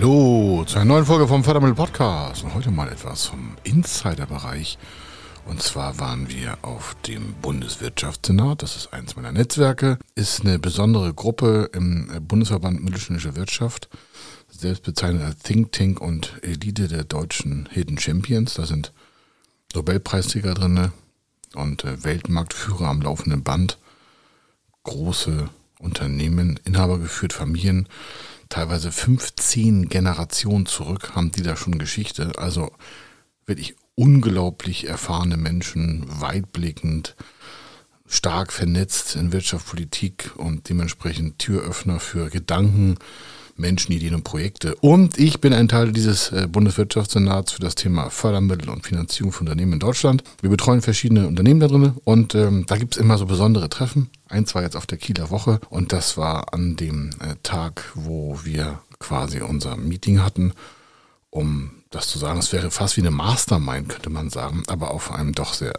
Hallo zu einer neuen Folge vom Fördermittel Podcast. Und heute mal etwas vom Insider-Bereich. Und zwar waren wir auf dem Bundeswirtschaftssenat, das ist eins meiner Netzwerke, ist eine besondere Gruppe im Bundesverband Mittelständische Wirtschaft, selbst bezeichnet als Think Tank und Elite der deutschen Hidden Champions. Da sind Nobelpreisträger drin und äh, Weltmarktführer am laufenden Band, große Unternehmen, Inhaber geführt, Familien teilweise 15 Generationen zurück haben die da schon Geschichte. Also wirklich unglaublich erfahrene Menschen, weitblickend, stark vernetzt in Wirtschaft, Politik und dementsprechend Türöffner für Gedanken, Menschen, Ideen und Projekte. Und ich bin ein Teil dieses äh, Bundeswirtschaftssenats für das Thema Fördermittel und Finanzierung von Unternehmen in Deutschland. Wir betreuen verschiedene Unternehmen da drin und ähm, da gibt es immer so besondere Treffen. Eins war jetzt auf der Kieler Woche und das war an dem äh, Tag, wo wir quasi unser Meeting hatten, um das zu sagen. Es wäre fast wie eine Mastermind, könnte man sagen, aber auf einem doch sehr,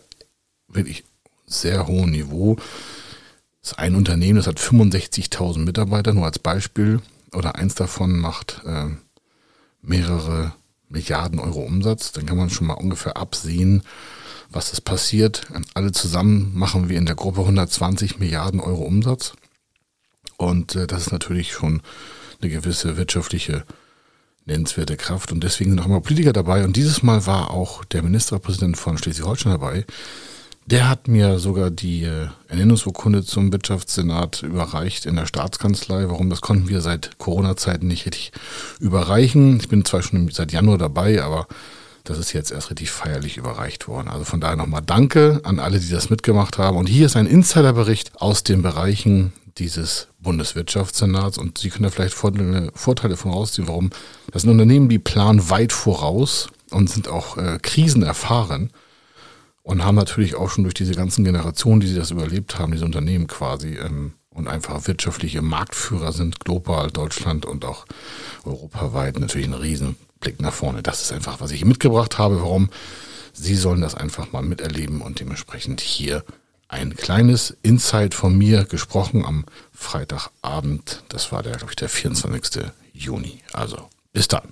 wirklich sehr hohen Niveau. Das ist ein Unternehmen, das hat 65.000 Mitarbeiter, nur als Beispiel oder eins davon macht äh, mehrere Milliarden Euro Umsatz, dann kann man schon mal ungefähr absehen, was das passiert. Alle zusammen machen wir in der Gruppe 120 Milliarden Euro Umsatz. Und äh, das ist natürlich schon eine gewisse wirtschaftliche nennenswerte Kraft. Und deswegen sind auch immer Politiker dabei. Und dieses Mal war auch der Ministerpräsident von Schleswig-Holstein dabei, der hat mir sogar die äh, Ernennungsurkunde zum Wirtschaftssenat überreicht in der Staatskanzlei. Warum? Das konnten wir seit Corona-Zeiten nicht richtig überreichen. Ich bin zwar schon seit Januar dabei, aber das ist jetzt erst richtig feierlich überreicht worden. Also von daher nochmal Danke an alle, die das mitgemacht haben. Und hier ist ein Insiderbericht aus den Bereichen dieses Bundeswirtschaftssenats und Sie können da vielleicht Vorteile, von rausziehen. Warum? Das sind Unternehmen, die planen weit voraus und sind auch äh, krisenerfahren und haben natürlich auch schon durch diese ganzen Generationen, die sie das überlebt haben, diese Unternehmen quasi ähm, und einfach wirtschaftliche Marktführer sind, global, Deutschland und auch europaweit natürlich ein Riesenblick nach vorne. Das ist einfach, was ich mitgebracht habe. Warum? Sie sollen das einfach mal miterleben und dementsprechend hier ein kleines Insight von mir gesprochen am Freitagabend. Das war der, glaube ich, der 24. Juni. Also bis dann.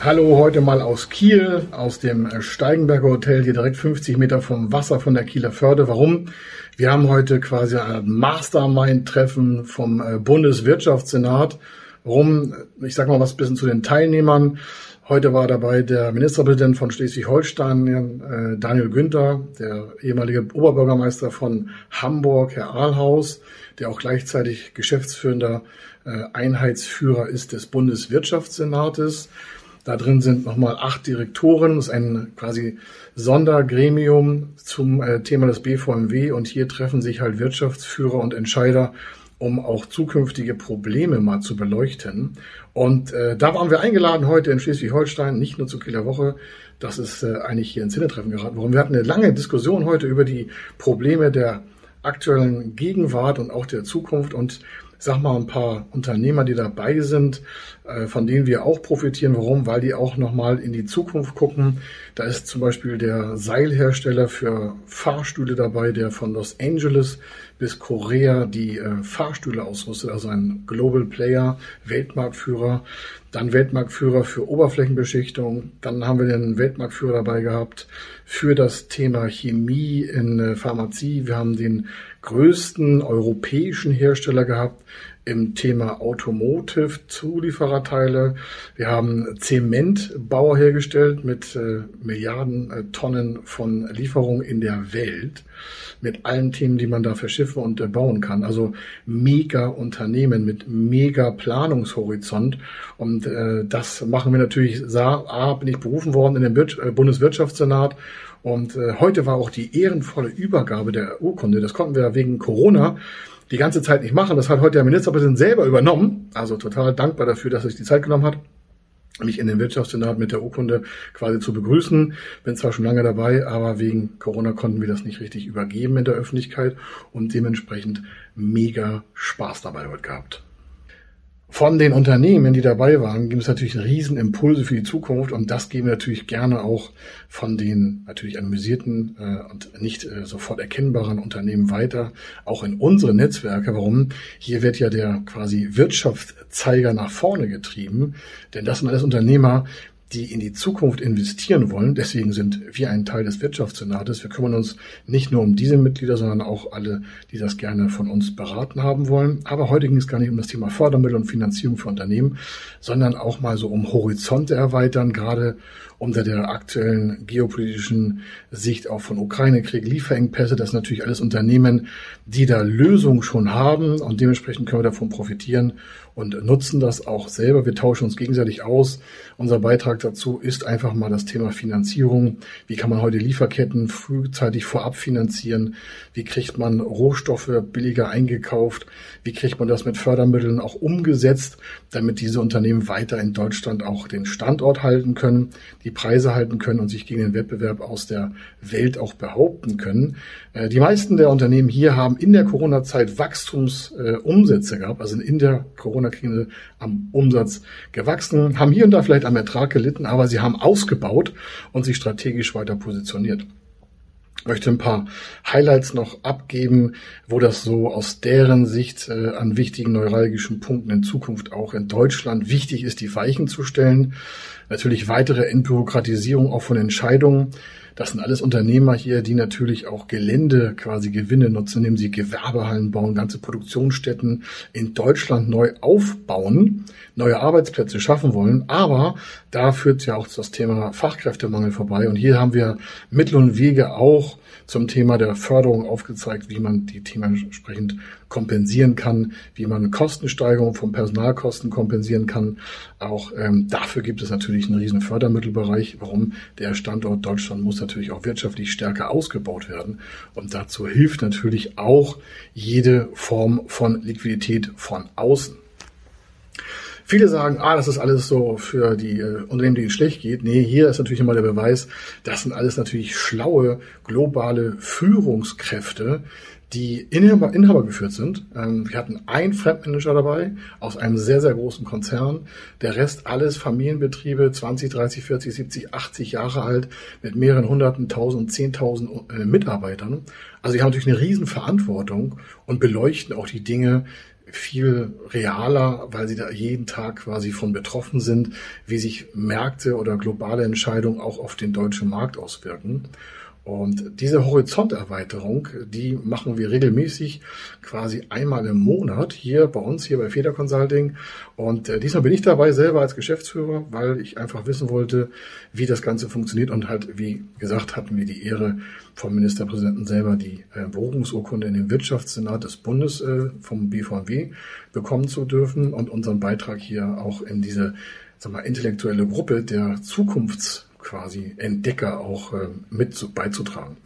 Hallo, heute mal aus Kiel, aus dem Steigenberger Hotel, hier direkt 50 Meter vom Wasser von der Kieler Förde. Warum? Wir haben heute quasi ein Mastermind-Treffen vom äh, Bundeswirtschaftssenat. Warum? Ich sage mal was bisschen zu den Teilnehmern. Heute war dabei der Ministerpräsident von Schleswig-Holstein, äh, Daniel Günther, der ehemalige Oberbürgermeister von Hamburg, Herr Ahlhaus, der auch gleichzeitig geschäftsführender äh, Einheitsführer ist des Bundeswirtschaftssenates. Da drin sind nochmal acht Direktoren. Das ist ein quasi Sondergremium zum äh, Thema des BVMW. Und hier treffen sich halt Wirtschaftsführer und Entscheider, um auch zukünftige Probleme mal zu beleuchten. Und äh, da waren wir eingeladen heute in Schleswig-Holstein, nicht nur zur Kieler Woche. Das ist äh, eigentlich hier ins Sinnetreffen geraten worden. Wir hatten eine lange Diskussion heute über die Probleme der aktuellen Gegenwart und auch der Zukunft. Und sag mal, ein paar Unternehmer, die dabei sind, äh, von denen wir auch profitieren. Warum? Weil die auch nochmal in die Zukunft gucken. Da ist zum Beispiel der Seilhersteller für Fahrstühle dabei, der von Los Angeles bis Korea die äh, Fahrstühle ausrüstet, also ein Global Player, Weltmarktführer, dann Weltmarktführer für Oberflächenbeschichtung, dann haben wir den Weltmarktführer dabei gehabt für das Thema Chemie in äh, Pharmazie, wir haben den größten europäischen Hersteller gehabt im Thema Automotive, Zuliefererteile. Wir haben Zementbauer hergestellt mit äh, Milliarden äh, Tonnen von Lieferungen in der Welt, mit allen Themen, die man da verschiffen und äh, bauen kann. Also mega Unternehmen mit mega Planungshorizont. Und äh, das machen wir natürlich. A, bin ich berufen worden in den Wir äh, Bundeswirtschaftssenat und äh, heute war auch die ehrenvolle Übergabe der Urkunde. Das konnten wir wegen Corona die ganze Zeit nicht machen. Das hat heute der Ministerpräsident selber übernommen. Also total dankbar dafür, dass er sich die Zeit genommen hat mich in den Wirtschaftssenat mit der Urkunde quasi zu begrüßen. Bin zwar schon lange dabei, aber wegen Corona konnten wir das nicht richtig übergeben in der Öffentlichkeit und dementsprechend mega Spaß dabei heute gehabt. Von den Unternehmen, die dabei waren, gibt es natürlich riesen Impulse für die Zukunft und das geben wir natürlich gerne auch von den natürlich anonymisierten äh, und nicht äh, sofort erkennbaren Unternehmen weiter, auch in unsere Netzwerke. Warum? Hier wird ja der quasi Wirtschaftszeiger nach vorne getrieben, denn das sind alles Unternehmer, die in die Zukunft investieren wollen. Deswegen sind wir ein Teil des Wirtschaftssenates. Wir kümmern uns nicht nur um diese Mitglieder, sondern auch alle, die das gerne von uns beraten haben wollen. Aber heute ging es gar nicht um das Thema Fördermittel und Finanzierung für Unternehmen, sondern auch mal so um Horizonte erweitern, gerade unter der aktuellen geopolitischen Sicht auch von Ukraine-Krieg, Lieferengpässe. Das natürlich alles Unternehmen, die da Lösungen schon haben und dementsprechend können wir davon profitieren und nutzen das auch selber. Wir tauschen uns gegenseitig aus. Unser Beitrag dazu ist einfach mal das Thema Finanzierung. Wie kann man heute Lieferketten frühzeitig vorab finanzieren? Wie kriegt man Rohstoffe billiger eingekauft? Wie kriegt man das mit Fördermitteln auch umgesetzt, damit diese Unternehmen weiter in Deutschland auch den Standort halten können, die Preise halten können und sich gegen den Wettbewerb aus der Welt auch behaupten können? Äh, die meisten der Unternehmen hier haben in der Corona-Zeit Wachstumsumsätze gehabt, also in der Corona-Krise am Umsatz gewachsen, haben hier und da vielleicht am Ertrag gelitten, aber sie haben ausgebaut und sich strategisch weiter positioniert. Ich möchte ein paar Highlights noch abgeben, wo das so aus deren Sicht äh, an wichtigen neuralgischen Punkten in Zukunft auch in Deutschland wichtig ist, die Weichen zu stellen. Natürlich weitere Entbürokratisierung auch von Entscheidungen. Das sind alles Unternehmer hier, die natürlich auch Gelände quasi Gewinne nutzen, indem sie Gewerbehallen bauen, ganze Produktionsstätten in Deutschland neu aufbauen, neue Arbeitsplätze schaffen wollen. Aber da führt ja auch das Thema Fachkräftemangel vorbei. Und hier haben wir Mittel und Wege auch zum Thema der Förderung aufgezeigt, wie man die Themen entsprechend kompensieren kann, wie man Kostensteigerungen von Personalkosten kompensieren kann. Auch ähm, dafür gibt es natürlich einen riesen Fördermittelbereich. Warum? Der Standort Deutschland muss natürlich auch wirtschaftlich stärker ausgebaut werden. Und dazu hilft natürlich auch jede Form von Liquidität von außen. Viele sagen, ah, das ist alles so für die äh, Unternehmen, denen es schlecht geht. Nee, hier ist natürlich immer der Beweis, das sind alles natürlich schlaue, globale Führungskräfte, die Inhaber, Inhaber geführt sind. Ähm, wir hatten einen Fremdmanager dabei aus einem sehr, sehr großen Konzern. Der Rest alles Familienbetriebe, 20, 30, 40, 70, 80 Jahre alt, mit mehreren hunderten, tausend, zehntausend äh, Mitarbeitern. Also die haben natürlich eine Riesenverantwortung und beleuchten auch die Dinge viel realer, weil sie da jeden Tag quasi von betroffen sind, wie sich Märkte oder globale Entscheidungen auch auf den deutschen Markt auswirken. Und diese Horizonterweiterung, die machen wir regelmäßig quasi einmal im Monat hier bei uns, hier bei Feder Consulting. Und äh, diesmal bin ich dabei selber als Geschäftsführer, weil ich einfach wissen wollte, wie das Ganze funktioniert. Und halt, wie gesagt, hatten wir die Ehre, vom Ministerpräsidenten selber die äh, Berufungsurkunde in den Wirtschaftssenat des Bundes äh, vom BVW bekommen zu dürfen und unseren Beitrag hier auch in diese sag mal, intellektuelle Gruppe der Zukunfts quasi Entdecker auch äh, mit zu, beizutragen.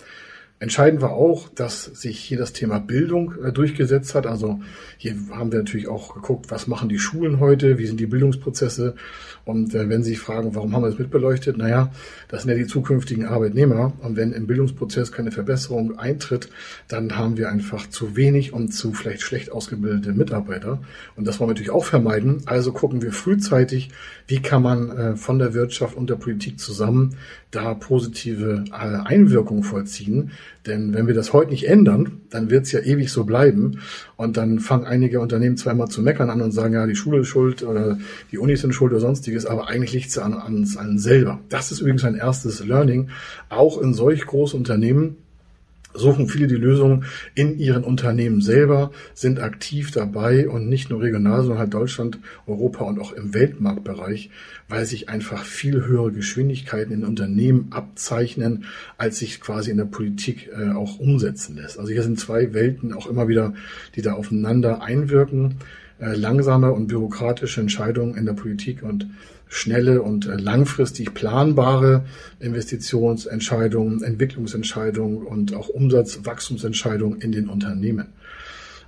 Entscheidend war auch, dass sich hier das Thema Bildung äh, durchgesetzt hat. Also hier haben wir natürlich auch geguckt, was machen die Schulen heute, wie sind die Bildungsprozesse. Und äh, wenn Sie sich fragen, warum haben wir das mitbeleuchtet? Naja, das sind ja die zukünftigen Arbeitnehmer. Und wenn im Bildungsprozess keine Verbesserung eintritt, dann haben wir einfach zu wenig und zu vielleicht schlecht ausgebildete Mitarbeiter. Und das wollen wir natürlich auch vermeiden. Also gucken wir frühzeitig, wie kann man äh, von der Wirtschaft und der Politik zusammen da positive äh, Einwirkungen vollziehen. Denn wenn wir das heute nicht ändern, dann wird es ja ewig so bleiben. Und dann fangen einige Unternehmen zweimal zu meckern an und sagen, ja, die Schule ist schuld oder die Unis sind schuld oder sonstiges, aber eigentlich liegt es an, an, an selber. Das ist übrigens ein erstes Learning, auch in solch großen Unternehmen, suchen viele die Lösung in ihren Unternehmen selber, sind aktiv dabei und nicht nur regional, sondern halt Deutschland, Europa und auch im Weltmarktbereich, weil sich einfach viel höhere Geschwindigkeiten in Unternehmen abzeichnen, als sich quasi in der Politik äh, auch umsetzen lässt. Also hier sind zwei Welten auch immer wieder, die da aufeinander einwirken. Äh, langsame und bürokratische Entscheidungen in der Politik und schnelle und äh, langfristig planbare Investitionsentscheidungen, Entwicklungsentscheidungen und auch Umsatzwachstumsentscheidungen in den Unternehmen.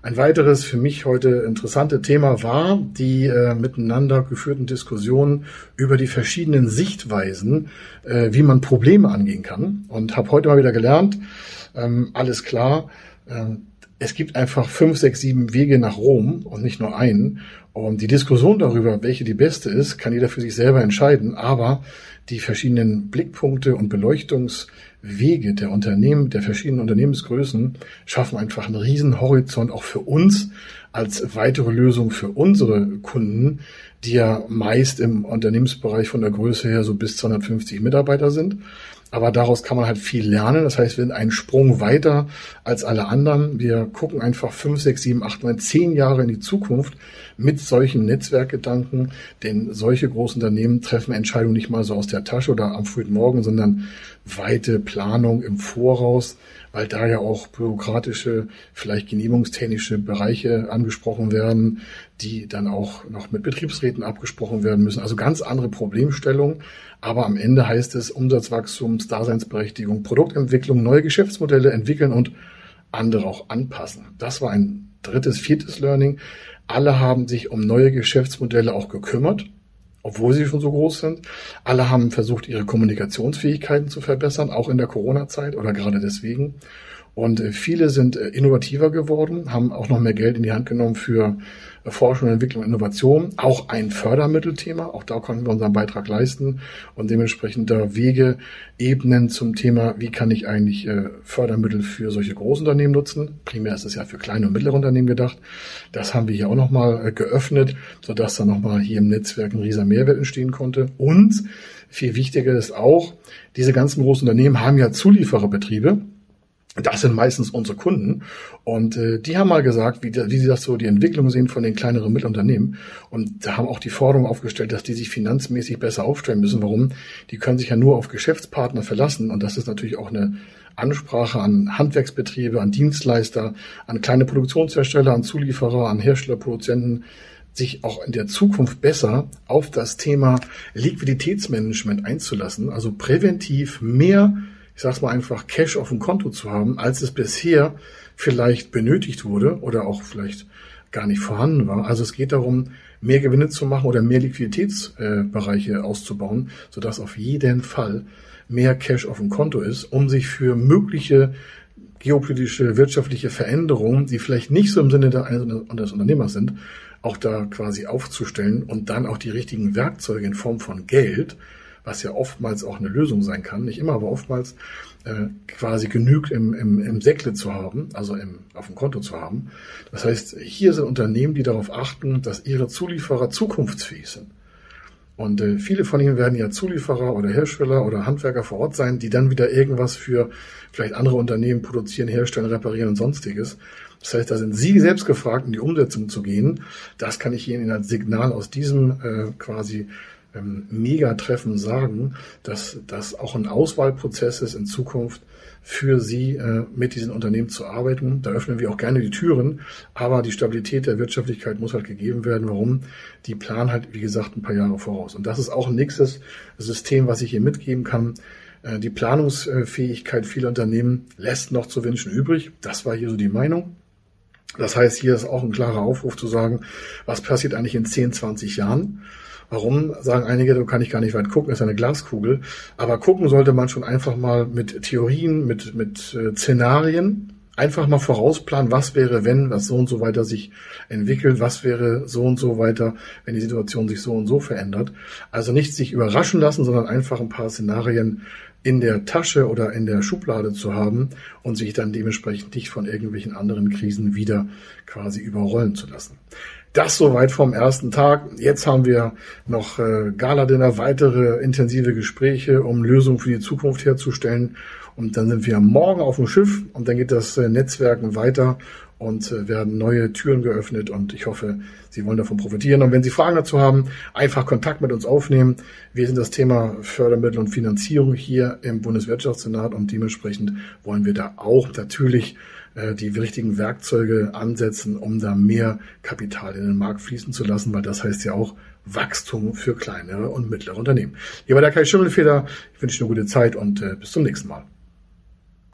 Ein weiteres für mich heute interessante Thema war die äh, miteinander geführten Diskussionen über die verschiedenen Sichtweisen, äh, wie man Probleme angehen kann. Und habe heute mal wieder gelernt, ähm, alles klar, äh, es gibt einfach fünf, sechs, sieben Wege nach Rom und nicht nur einen. Und die Diskussion darüber, welche die beste ist, kann jeder für sich selber entscheiden. Aber die verschiedenen Blickpunkte und Beleuchtungswege der Unternehmen, der verschiedenen Unternehmensgrößen schaffen einfach einen riesen Horizont auch für uns als weitere Lösung für unsere Kunden, die ja meist im Unternehmensbereich von der Größe her so bis 250 Mitarbeiter sind. Aber daraus kann man halt viel lernen. Das heißt, wir sind einen Sprung weiter als alle anderen. Wir gucken einfach fünf, sechs, sieben, acht, neun, zehn Jahre in die Zukunft mit solchen Netzwerkgedanken. Denn solche großen Unternehmen treffen Entscheidungen nicht mal so aus der Tasche oder am frühen Morgen, sondern weite Planung im Voraus, weil da ja auch bürokratische, vielleicht genehmigungstechnische Bereiche angesprochen werden, die dann auch noch mit Betriebsräten abgesprochen werden müssen. Also ganz andere Problemstellungen. Aber am Ende heißt es Umsatzwachstums, Daseinsberechtigung, Produktentwicklung, neue Geschäftsmodelle entwickeln und andere auch anpassen. Das war ein drittes, viertes Learning. Alle haben sich um neue Geschäftsmodelle auch gekümmert obwohl sie schon so groß sind. Alle haben versucht, ihre Kommunikationsfähigkeiten zu verbessern, auch in der Corona-Zeit oder gerade deswegen. Und äh, viele sind äh, innovativer geworden, haben auch noch mehr Geld in die Hand genommen für Forschung, Entwicklung, Innovation, auch ein Fördermittelthema. Auch da konnten wir unseren Beitrag leisten und dementsprechend da Wege ebnen zum Thema, wie kann ich eigentlich äh, Fördermittel für solche Großunternehmen nutzen. Primär ist es ja für kleine und mittlere Unternehmen gedacht. Das haben wir hier auch nochmal äh, geöffnet, sodass da nochmal hier im Netzwerk ein riesiger Mehrwert entstehen konnte. Und viel wichtiger ist auch, diese ganzen großen Unternehmen haben ja Zuliefererbetriebe das sind meistens unsere Kunden. Und äh, die haben mal gesagt, wie, wie sie das so die Entwicklung sehen von den kleineren Mittelunternehmen. Und da haben auch die Forderung aufgestellt, dass die sich finanzmäßig besser aufstellen müssen. Warum? Die können sich ja nur auf Geschäftspartner verlassen. Und das ist natürlich auch eine Ansprache an Handwerksbetriebe, an Dienstleister, an kleine Produktionshersteller, an Zulieferer, an Hersteller, Produzenten, sich auch in der Zukunft besser auf das Thema Liquiditätsmanagement einzulassen. Also präventiv mehr ich sag's mal einfach, Cash auf dem Konto zu haben, als es bisher vielleicht benötigt wurde oder auch vielleicht gar nicht vorhanden war. Also es geht darum, mehr Gewinne zu machen oder mehr Liquiditätsbereiche auszubauen, sodass auf jeden Fall mehr Cash auf dem Konto ist, um sich für mögliche geopolitische, wirtschaftliche Veränderungen, die vielleicht nicht so im Sinne des Unternehmers sind, auch da quasi aufzustellen und dann auch die richtigen Werkzeuge in Form von Geld was ja oftmals auch eine Lösung sein kann, nicht immer, aber oftmals äh, quasi genügt im, im, im Säckle zu haben, also im, auf dem Konto zu haben. Das heißt, hier sind Unternehmen, die darauf achten, dass ihre Zulieferer zukunftsfähig sind. Und äh, viele von ihnen werden ja Zulieferer oder Hersteller oder Handwerker vor Ort sein, die dann wieder irgendwas für vielleicht andere Unternehmen produzieren, herstellen, reparieren und sonstiges. Das heißt, da sind Sie selbst gefragt, in die Umsetzung zu gehen. Das kann ich Ihnen als Signal aus diesem äh, quasi ähm, Megatreffen sagen, dass das auch ein Auswahlprozess ist in Zukunft für Sie äh, mit diesen Unternehmen zu arbeiten. Da öffnen wir auch gerne die Türen, aber die Stabilität der Wirtschaftlichkeit muss halt gegeben werden. Warum? Die planen halt, wie gesagt, ein paar Jahre voraus. Und das ist auch ein nächstes System, was ich hier mitgeben kann. Äh, die Planungsfähigkeit vieler Unternehmen lässt noch zu wünschen übrig. Das war hier so die Meinung. Das heißt, hier ist auch ein klarer Aufruf zu sagen, was passiert eigentlich in 10, 20 Jahren? Warum sagen einige, du kann ich gar nicht weit gucken, ist eine Glaskugel. Aber gucken sollte man schon einfach mal mit Theorien, mit, mit äh, Szenarien, einfach mal vorausplanen, was wäre, wenn was so und so weiter sich entwickelt, was wäre so und so weiter, wenn die Situation sich so und so verändert. Also nicht sich überraschen lassen, sondern einfach ein paar Szenarien in der Tasche oder in der Schublade zu haben und sich dann dementsprechend nicht von irgendwelchen anderen Krisen wieder quasi überrollen zu lassen. Das soweit vom ersten Tag. Jetzt haben wir noch äh, Gala-Dinner, weitere intensive Gespräche, um Lösungen für die Zukunft herzustellen Und dann sind wir morgen auf dem Schiff und dann geht das äh, Netzwerken weiter und äh, werden neue Türen geöffnet und ich hoffe, Sie wollen davon profitieren. Und wenn Sie Fragen dazu haben, einfach Kontakt mit uns aufnehmen. Wir sind das Thema Fördermittel und Finanzierung hier im Bundeswirtschaftssenat und dementsprechend wollen wir da auch natürlich die richtigen Werkzeuge ansetzen, um da mehr Kapital in den Markt fließen zu lassen, weil das heißt ja auch Wachstum für kleinere und mittlere Unternehmen. Hier war der Kai Schimmelfeder. Ich wünsche eine gute Zeit und äh, bis zum nächsten Mal.